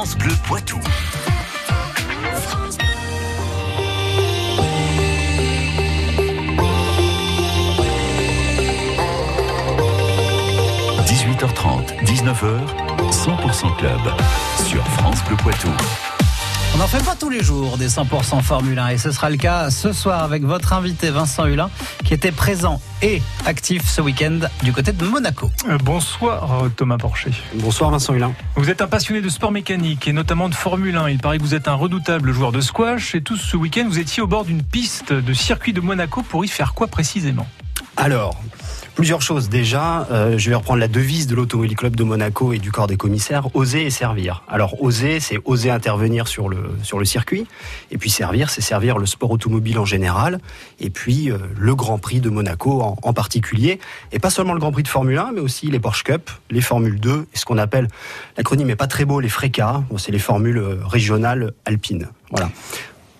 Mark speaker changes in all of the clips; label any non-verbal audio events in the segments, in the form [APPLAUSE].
Speaker 1: France Bleu Poitou. – 18h30, 19h, 100% Club sur France Bleu Poitou.
Speaker 2: On n'en fait pas tous les jours des 100% Formule 1 et ce sera le cas ce soir avec votre invité Vincent Hulin qui était présent et actif ce week-end du côté de Monaco.
Speaker 3: Euh, bonsoir Thomas Porcher.
Speaker 4: Bonsoir Vincent Hulin.
Speaker 3: Vous êtes un passionné de sport mécanique et notamment de Formule 1. Il paraît que vous êtes un redoutable joueur de squash et tout ce week-end vous étiez au bord d'une piste de circuit de Monaco pour y faire quoi précisément?
Speaker 4: Alors, Plusieurs choses. Déjà, euh, je vais reprendre la devise de l'Automobile Club de Monaco et du corps des commissaires, oser et servir. Alors, oser, c'est oser intervenir sur le, sur le circuit. Et puis servir, c'est servir le sport automobile en général. Et puis euh, le Grand Prix de Monaco en, particulier. Et pas seulement le Grand Prix de Formule 1, mais aussi les Porsche Cup, les Formule 2, et ce qu'on appelle, l'acronyme n'est pas très beau, les FRECA. c'est les formules euh, régionales alpines. Voilà.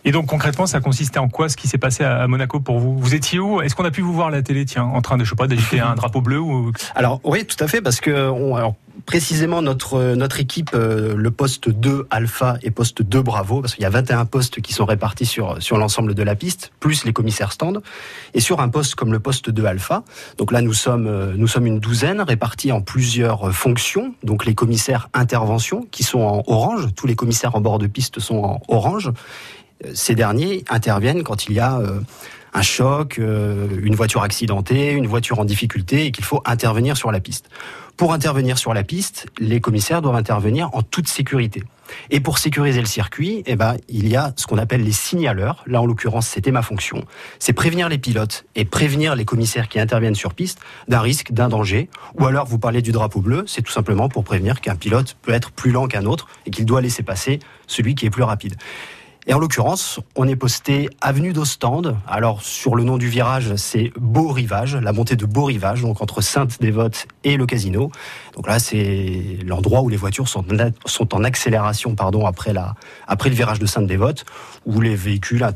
Speaker 3: Et donc concrètement, ça consistait en quoi ce qui s'est passé à Monaco pour vous? Vous étiez où? Est-ce qu'on a pu vous voir à la télé, tiens, en train de, je sais pas, d'agiter [LAUGHS] un drapeau bleu ou
Speaker 4: Alors oui, tout à fait, parce que on, alors, précisément notre notre équipe, euh, le poste 2 Alpha et poste 2 Bravo, parce qu'il y a 21 postes qui sont répartis sur sur l'ensemble de la piste, plus les commissaires stand, et sur un poste comme le poste 2 Alpha. Donc là, nous sommes euh, nous sommes une douzaine répartis en plusieurs fonctions. Donc les commissaires intervention qui sont en orange, tous les commissaires en bord de piste sont en orange ces derniers interviennent quand il y a euh, un choc, euh, une voiture accidentée, une voiture en difficulté et qu'il faut intervenir sur la piste. Pour intervenir sur la piste, les commissaires doivent intervenir en toute sécurité. Et pour sécuriser le circuit, eh ben, il y a ce qu'on appelle les signaleurs. Là, en l'occurrence, c'était ma fonction. C'est prévenir les pilotes et prévenir les commissaires qui interviennent sur piste d'un risque, d'un danger. Ou alors, vous parlez du drapeau bleu, c'est tout simplement pour prévenir qu'un pilote peut être plus lent qu'un autre et qu'il doit laisser passer celui qui est plus rapide. Et en l'occurrence, on est posté avenue d'Ostende. Alors sur le nom du virage, c'est Beau Rivage, la montée de Beau Rivage, donc entre Sainte-Dévote et le casino. Donc là, c'est l'endroit où les voitures sont, en accélération, pardon, après la, après le virage de Sainte-Dévote, où les véhicules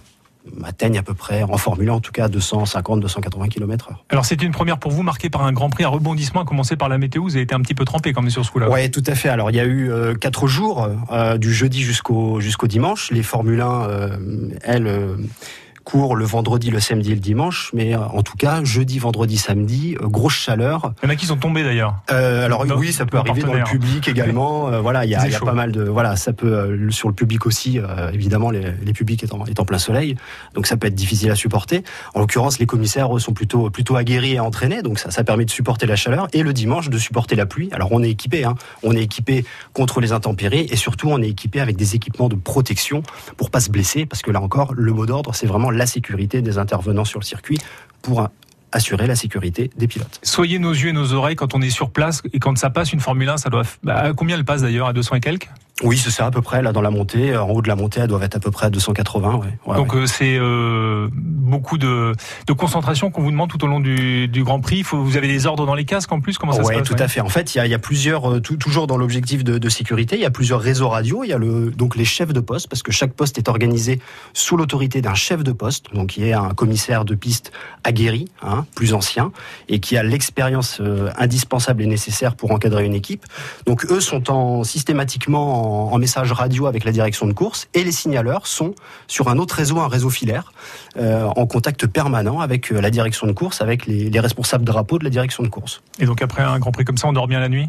Speaker 4: atteignent à peu près, en Formule 1 en tout cas, 250-280 km h
Speaker 3: Alors c'était une première pour vous, marquée par un Grand Prix, un rebondissement, à commencer par la météo, vous avez été un petit peu trempé quand même sur ce coup-là.
Speaker 4: Oui, tout à fait. Alors il y a eu euh, quatre jours, euh, du jeudi jusqu'au jusqu'au dimanche. Les Formule 1, euh, elles court le vendredi, le samedi et le dimanche, mais euh, en tout cas, jeudi, vendredi, samedi, euh, grosse chaleur.
Speaker 3: Il y en a qui sont tombés d'ailleurs.
Speaker 4: Euh, alors oui, ça peut arriver dans le public également. Euh, voilà, il y a, y a pas mal de voilà, ça peut euh, sur le public aussi, évidemment, les, les publics étant, étant plein soleil, donc ça peut être difficile à supporter. En l'occurrence, les commissaires eux, sont plutôt plutôt aguerris et entraînés, donc ça, ça permet de supporter la chaleur et le dimanche de supporter la pluie. Alors on est équipé, hein, on est équipé contre les intempéries et surtout on est équipé avec des équipements de protection pour pas se blesser, parce que là encore, le mot d'ordre, c'est vraiment la sécurité des intervenants sur le circuit pour assurer la sécurité des pilotes.
Speaker 3: Soyez nos yeux et nos oreilles quand on est sur place et quand ça passe une Formule 1, ça doit. Bah, combien elle passe d'ailleurs À 200 et quelques?
Speaker 4: Oui, c'est ça à peu près là dans la montée. En haut de la montée, elle doit être à peu près à 280. Ouais.
Speaker 3: Ouais, Donc
Speaker 4: ouais.
Speaker 3: Euh, c'est euh, beaucoup de, de concentration qu'on vous demande tout au long du, du Grand Prix. Faut, vous avez des ordres dans les casques en plus? Comment ça se passe?
Speaker 4: tout à fait. En fait, il y a, y a, plusieurs, euh, toujours dans l'objectif de, de, sécurité, il y a plusieurs réseaux radio. Il y a le, donc les chefs de poste parce que chaque poste est organisé sous l'autorité d'un chef de poste, donc qui est un commissaire de piste aguerri, hein, plus ancien, et qui a l'expérience euh, indispensable et nécessaire pour encadrer une équipe. Donc eux sont en systématiquement en, en message radio avec la direction de course et les signaleurs sont sur un autre réseau, un réseau filaire, euh, en contact permanent avec euh, la direction de course, avec les, les, responsables drapeaux de la direction de course.
Speaker 3: Et donc après un Grand Prix comme ça, on dort bien la nuit?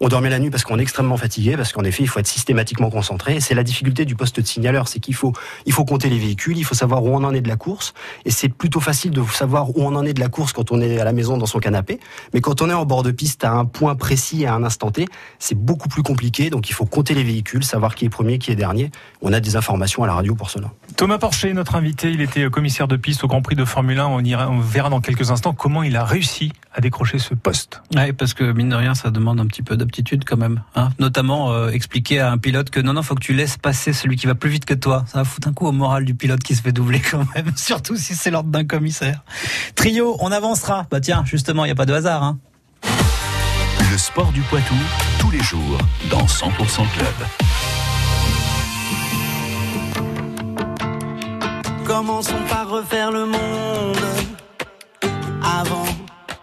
Speaker 4: On dort bien la nuit parce qu'on est extrêmement fatigué, parce qu'en effet, il faut être systématiquement concentré. C'est la difficulté du poste de signaleur, c'est qu'il faut, il faut compter les véhicules, il faut savoir où on en est de la course. Et c'est plutôt facile de savoir où on en est de la course quand on est à la maison dans son canapé. Mais quand on est en bord de piste à un point précis, à un instant T, c'est beaucoup plus compliqué. Donc il faut compter les véhicules, savoir qui est premier, qui est dernier. On a des informations à la radio pour cela.
Speaker 3: Thomas Porcher, notre invité, il était commissaire de piste au Grand Prix de Formule 1. On, ira, on verra dans quelques instants comment il a réussi à décrocher ce poste.
Speaker 2: Oui, parce que mine de rien, ça demande un petit peu d'aptitude quand même. Hein Notamment euh, expliquer à un pilote que non, non, faut que tu laisses passer celui qui va plus vite que toi. Ça va foutre un coup au moral du pilote qui se fait doubler [LAUGHS] quand même, surtout si c'est l'ordre d'un commissaire. Trio, on avancera. Bah tiens, justement, il n'y a pas de hasard. Hein.
Speaker 1: Le sport du Poitou, tous les jours, dans 100% Club.
Speaker 5: Commençons par refaire le monde avant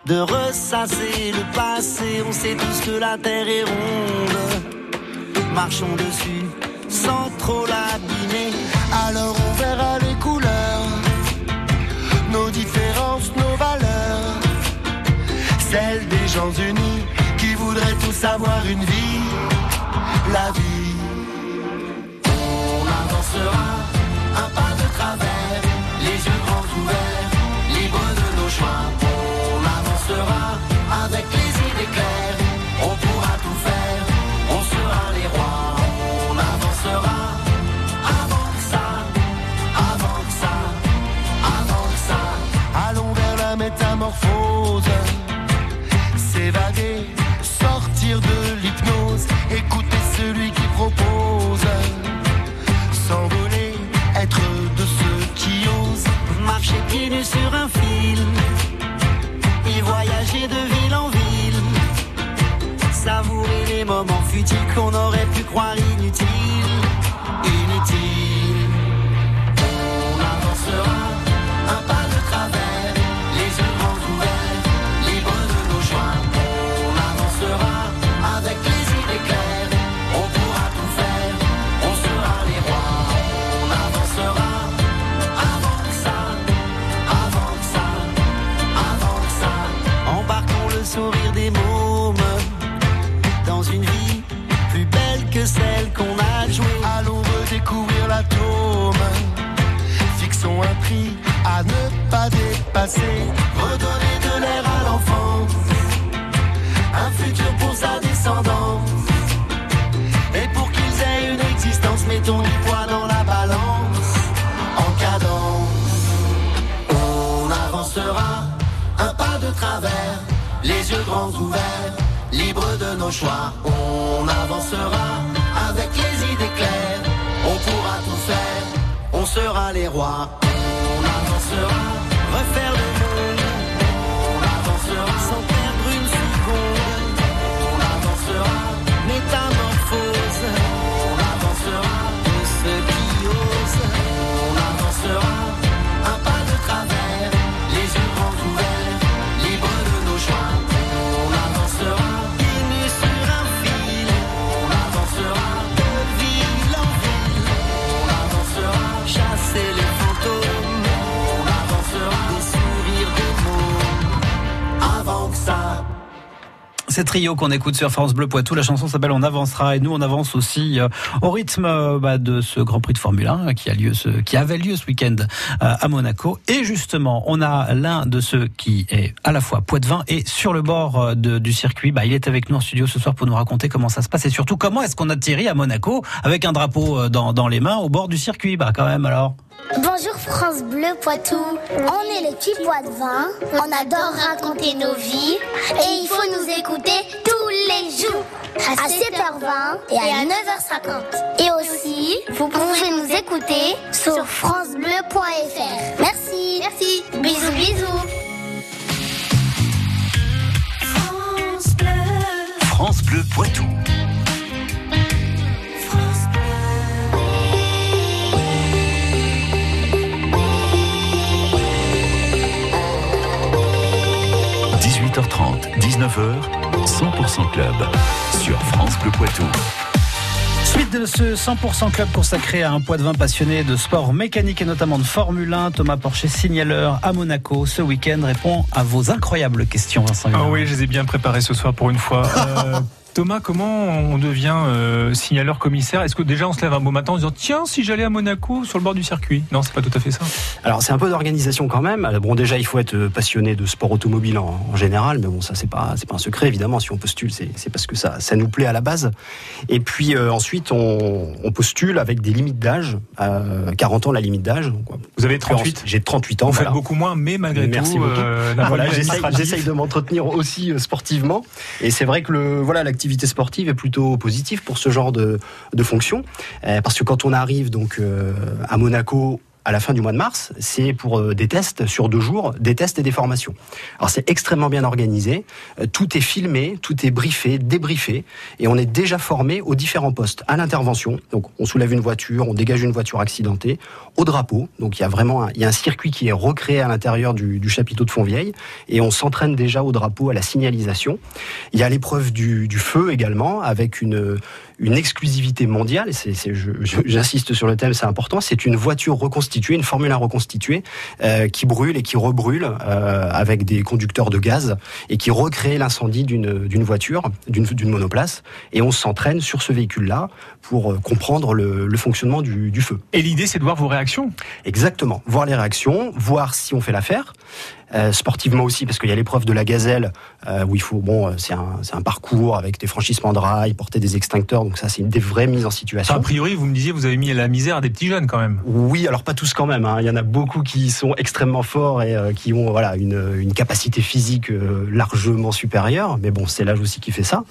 Speaker 5: de ressasser le passé. On sait tous que la terre est ronde. Marchons dessus sans trop l'abîmer.
Speaker 6: Alors on verra les couleurs, nos différences, nos valeurs, celles des gens unis qui voudraient tous avoir une vie, la vie.
Speaker 5: On avancera
Speaker 6: à ne pas dépasser,
Speaker 5: Redonner de l'air à l'enfance, un futur pour sa descendance. Et pour qu'ils aient une existence, mettons du poids dans la balance, en cadence. On avancera un pas de travers, les yeux grands ouverts, libres de nos choix. On avancera avec les idées claires, on pourra tout faire, on sera les rois. Avancera, refaire
Speaker 2: C'est Trio qu'on écoute sur France Bleu Poitou. La chanson s'appelle On avancera et nous on avance aussi euh, au rythme euh, bah, de ce Grand Prix de Formule 1 qui a lieu, ce, qui avait lieu ce week-end euh, à Monaco. Et justement, on a l'un de ceux qui est à la fois poitevin et sur le bord euh, du circuit. Bah, il est avec nous en studio ce soir pour nous raconter comment ça se passe et surtout comment est-ce qu'on atterrit à Monaco avec un drapeau euh, dans, dans les mains au bord du circuit. Bah quand même alors.
Speaker 7: Bonjour France Bleu Poitou. On est les petits pois de vin. On adore raconter nos vies. Et il faut nous écouter tous les jours. À 7h20 et à 9h50. Et aussi, vous pouvez nous écouter sur FranceBleu.fr. Merci. Merci. Bisous, bisous.
Speaker 1: France Bleu Poitou. – 19h, 100% Club sur France Bleu Poitou.
Speaker 2: Suite de ce 100% club consacré à un poids de vin passionné de sport mécanique et notamment de Formule 1, Thomas Porcher, signaleur à Monaco, ce week-end répond à vos incroyables questions, Vincent.
Speaker 3: Ah oui, je les ai bien préparés ce soir pour une fois. Euh, [LAUGHS] Thomas, comment on devient euh, signaleur commissaire? Est-ce que déjà on se lève un beau matin en se disant tiens si j'allais à Monaco sur le bord du circuit? Non, c'est pas tout à fait ça.
Speaker 4: Alors c'est un peu d'organisation quand même. Alors, Bon déjà il faut être euh, passionné de sport automobile en, en général, mais bon ça c'est pas c'est pas un secret évidemment. Si on postule c'est c'est parce que ça ça nous plaît à la base. Et puis euh, ensuite on, on postule avec des limites d'âge. Euh, 40 ans la limite d'âge.
Speaker 3: Vous avez 38
Speaker 4: J'ai 38 ans.
Speaker 3: Vous
Speaker 4: voilà.
Speaker 3: faites beaucoup moins, mais malgré
Speaker 4: Merci
Speaker 3: tout,
Speaker 4: beaucoup.
Speaker 3: euh, de
Speaker 4: Voilà, j'essaye, de m'entretenir aussi euh, sportivement. Et c'est vrai que le, voilà, l'activité sportive est plutôt positive pour ce genre de, de fonction. Euh, parce que quand on arrive donc euh, à Monaco à la fin du mois de mars, c'est pour euh, des tests sur deux jours, des tests et des formations. Alors c'est extrêmement bien organisé, Euh, tout est filmé, tout est briefé, débriefé, et on est déjà formé aux différents postes, à l'intervention, donc on soulève une voiture, on dégage une voiture accidentée, au drapeau, donc il y a vraiment un, il y a un circuit qui est recréé à l'intérieur du, chapiteau de Fontvieille, et on s'entraîne déjà au drapeau, à la signalisation. Il y a l'épreuve du feu également, avec une, une exclusivité mondiale. Et c'est, j'insiste sur le thème, c'est important. C'est une voiture reconstituée, une Formule 1 reconstituée euh, qui brûle et qui rebrûle euh, avec des conducteurs de gaz et qui recrée l'incendie d'une d'une voiture, d'une d'une monoplace. Et on s'entraîne sur ce véhicule-là pour euh, comprendre le, le fonctionnement du, du feu.
Speaker 3: Et l'idée, c'est de voir vos réactions?
Speaker 4: Exactement. Voir les réactions, voir si on fait l'affaire. Euh, sportivement aussi, parce qu'il y a l'épreuve de la gazelle, euh, où il faut, bon, euh, c'est un, parcours avec des franchissements de rails, porter des extincteurs, donc ça c'est une des vraies mises en
Speaker 3: Enfin,
Speaker 4: situation.
Speaker 3: a priori, vous me disiez, vous avez mis à la misère des petits jeunes quand même.
Speaker 4: Oui, alors pas tous quand même. hein. Il y en a beaucoup qui sont extrêmement forts et euh, qui ont voilà une, une capacité physique largement supérieure. Mais bon, c'est l'âge aussi qui fait ça.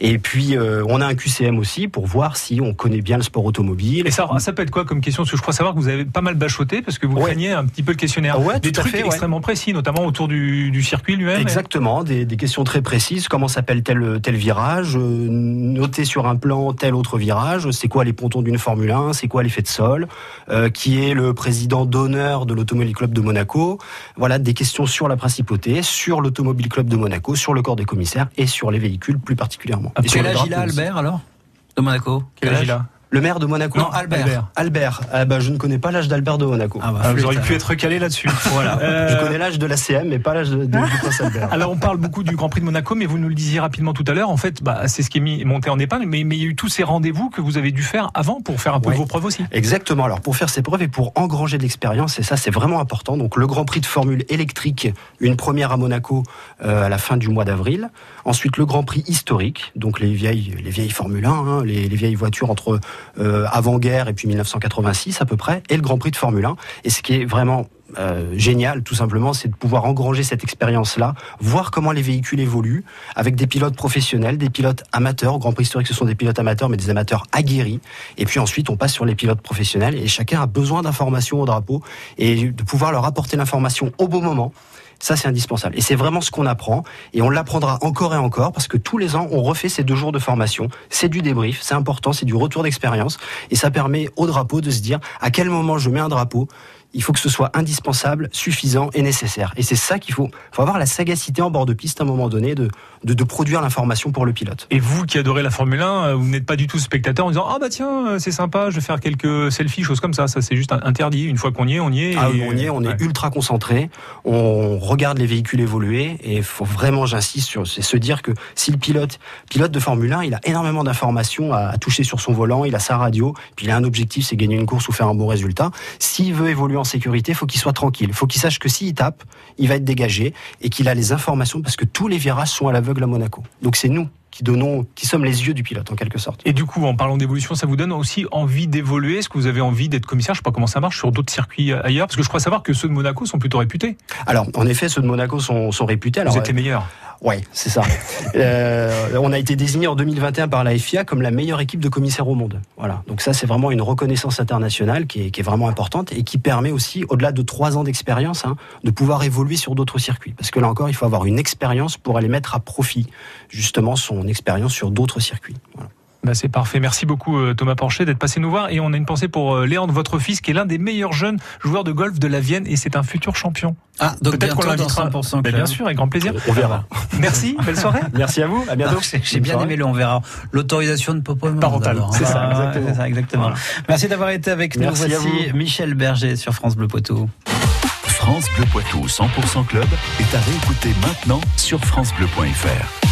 Speaker 4: Et puis on a un QCM aussi pour voir si on connaît bien le sport automobile.
Speaker 3: Et ça, ça peut être quoi comme question? Parce que je crois savoir que vous avez pas mal bachoté parce que vous
Speaker 4: Ouais.
Speaker 3: craignez un petit peu le questionnaire.
Speaker 4: Ouais,
Speaker 3: des
Speaker 4: tout à
Speaker 3: trucs
Speaker 4: fait, ouais.
Speaker 3: extrêmement précis, notamment autour du, du circuit lui-même.
Speaker 4: Exactement, des, des questions très précises. Comment s'appelle tel tel virage? Euh, Noter sur un plan tel autre virage. C'est quoi les pontons d'une Formule 1 C'est quoi l'effet de sol? Euh, Qui est le président d'honneur de l'Automobile Club de Monaco? Voilà des questions sur la principauté, sur l'Automobile Club de Monaco, sur le corps des commissaires et sur les véhicules plus particulièrement. Sur
Speaker 2: Quel âge il a. Albert, alors De Monaco?
Speaker 3: Quel âge il a?
Speaker 4: Le maire de Monaco
Speaker 2: Non, Albert.
Speaker 3: Albert.
Speaker 4: Albert. Ah bah, je ne connais pas l'âge d'Albert de Monaco.
Speaker 2: Ah bah,
Speaker 3: Ah, Vous auriez pu être calé là-dessus. [LAUGHS] voilà.
Speaker 4: Je connais l'âge de la CM, mais pas l'âge de, de- du prince Albert. [LAUGHS]
Speaker 3: Alors on parle beaucoup du Grand Prix de Monaco, mais vous nous le disiez rapidement tout à l'heure. En fait, bah, c'est ce qui est mis, monté en épingle, mais, mais il y a eu tous ces rendez-vous que vous avez dû faire avant pour faire un peu
Speaker 4: Ouais.
Speaker 3: vos preuves aussi.
Speaker 4: Exactement. Alors pour faire ces preuves et pour engranger de l'expérience, et ça c'est vraiment important. Donc le Grand Prix de Formule électrique, une première à Monaco euh, à la fin du mois d'avril. Ensuite le Grand Prix historique, donc les vieilles les vieilles Formule 1, hein, les, les vieilles voitures entre euh, avant-guerre et puis 1986 à peu près, et le Grand Prix de Formule 1. Et ce qui est vraiment euh, génial, tout simplement, c'est de pouvoir engranger cette expérience-là, voir comment les véhicules évoluent, avec des pilotes professionnels, des pilotes amateurs. Au Grand Prix historique, ce sont des pilotes amateurs, mais des amateurs aguerris. Et puis ensuite, on passe sur les pilotes professionnels, et chacun a besoin d'informations au drapeau, et de pouvoir leur apporter l'information au bon moment. Ça, c'est indispensable. Et c'est vraiment ce qu'on apprend. Et on l'apprendra encore et encore parce que tous les ans, on refait ces deux jours de formation. C'est du débrief, c'est important, c'est du retour d'expérience. Et ça permet au drapeau de se dire à quel moment je mets un drapeau. Il faut que ce soit indispensable, suffisant et nécessaire. Et c'est ça qu'il faut. Il faut avoir la sagacité en bord de piste à un moment donné de, de, de produire l'information pour le pilote.
Speaker 3: Et vous qui adorez la Formule 1, euh, vous n'êtes pas du tout spectateur en disant ah bah tiens euh, c'est sympa, je vais faire quelques selfies, choses comme ça. Ça c'est juste interdit. Une fois qu'on y est, on y est.
Speaker 4: Ah,
Speaker 3: et-
Speaker 4: on y est, on est
Speaker 3: Ouais.
Speaker 4: ultra concentré. On regarde les véhicules évoluer et il faut vraiment, j'insiste sur, c'est se dire que si le pilote, pilote de Formule 1, il a énormément d'informations à, à toucher sur son volant, il a sa radio, puis il a un objectif, c'est gagner une course ou faire un bon résultat. S'il veut évoluer en sécurité, faut qu'il soit tranquille. Faut qu'il sache que s'il tape, il va être dégagé et qu'il a les informations parce que tous les virages sont à l'aveugle à Monaco. Donc c'est nous qui donnons, qui sommes les yeux du pilote en quelque sorte.
Speaker 3: Et du coup, en parlant d'évolution, ça vous donne aussi envie d'évoluer? Est-ce que vous avez envie d'être commissaire? Je sais pas comment ça marche sur d'autres circuits euh, ailleurs, parce que je crois savoir que ceux de Monaco sont plutôt réputés.
Speaker 4: Alors, en effet, ceux de Monaco sont, sont réputés. Alors,
Speaker 3: vous êtes les meilleurs.
Speaker 4: Ouais, c'est ça. [LAUGHS] Euh, on a été désigné en 2021 par la FIA comme la meilleure équipe de commissaires au monde. Voilà. Donc ça, c'est vraiment une reconnaissance internationale qui est, qui est vraiment importante et qui permet aussi, au-delà de trois ans d'expérience, hein, de pouvoir évoluer sur d'autres circuits. Parce que là encore, il faut avoir une expérience pour aller mettre à profit justement son expérience sur d'autres circuits. Voilà.
Speaker 3: Bah, c'est parfait. Merci beaucoup euh, Thomas Porcher d'être passé nous voir. Et on a une pensée pour euh, Léandre, votre fils, qui est l'un des meilleurs jeunes joueurs de golf de la Vienne et c'est un futur champion.
Speaker 2: Ah, donc
Speaker 3: Peut-être qu'on l'invitera.
Speaker 2: 100%
Speaker 3: Mais
Speaker 2: club.
Speaker 3: bien sûr, avec grand plaisir.
Speaker 4: On verra. [LAUGHS]
Speaker 3: Merci, belle soirée.
Speaker 4: Merci à vous. À bientôt.
Speaker 2: Ah, j'ai- bien aimé le on verra. L'autorisation de Popo
Speaker 3: Parentale, c'est
Speaker 2: hein.
Speaker 3: ça,
Speaker 2: Ouais,
Speaker 4: exactement.
Speaker 2: c'est ça, exactement.
Speaker 4: Voilà.
Speaker 2: Merci d'avoir été avec nous.
Speaker 4: Merci à
Speaker 2: Voici
Speaker 4: vous.
Speaker 2: Michel Berger sur France Bleu Poitou.
Speaker 1: France Bleu Poitou 100% Club est à réécouter maintenant sur FranceBleu.fr.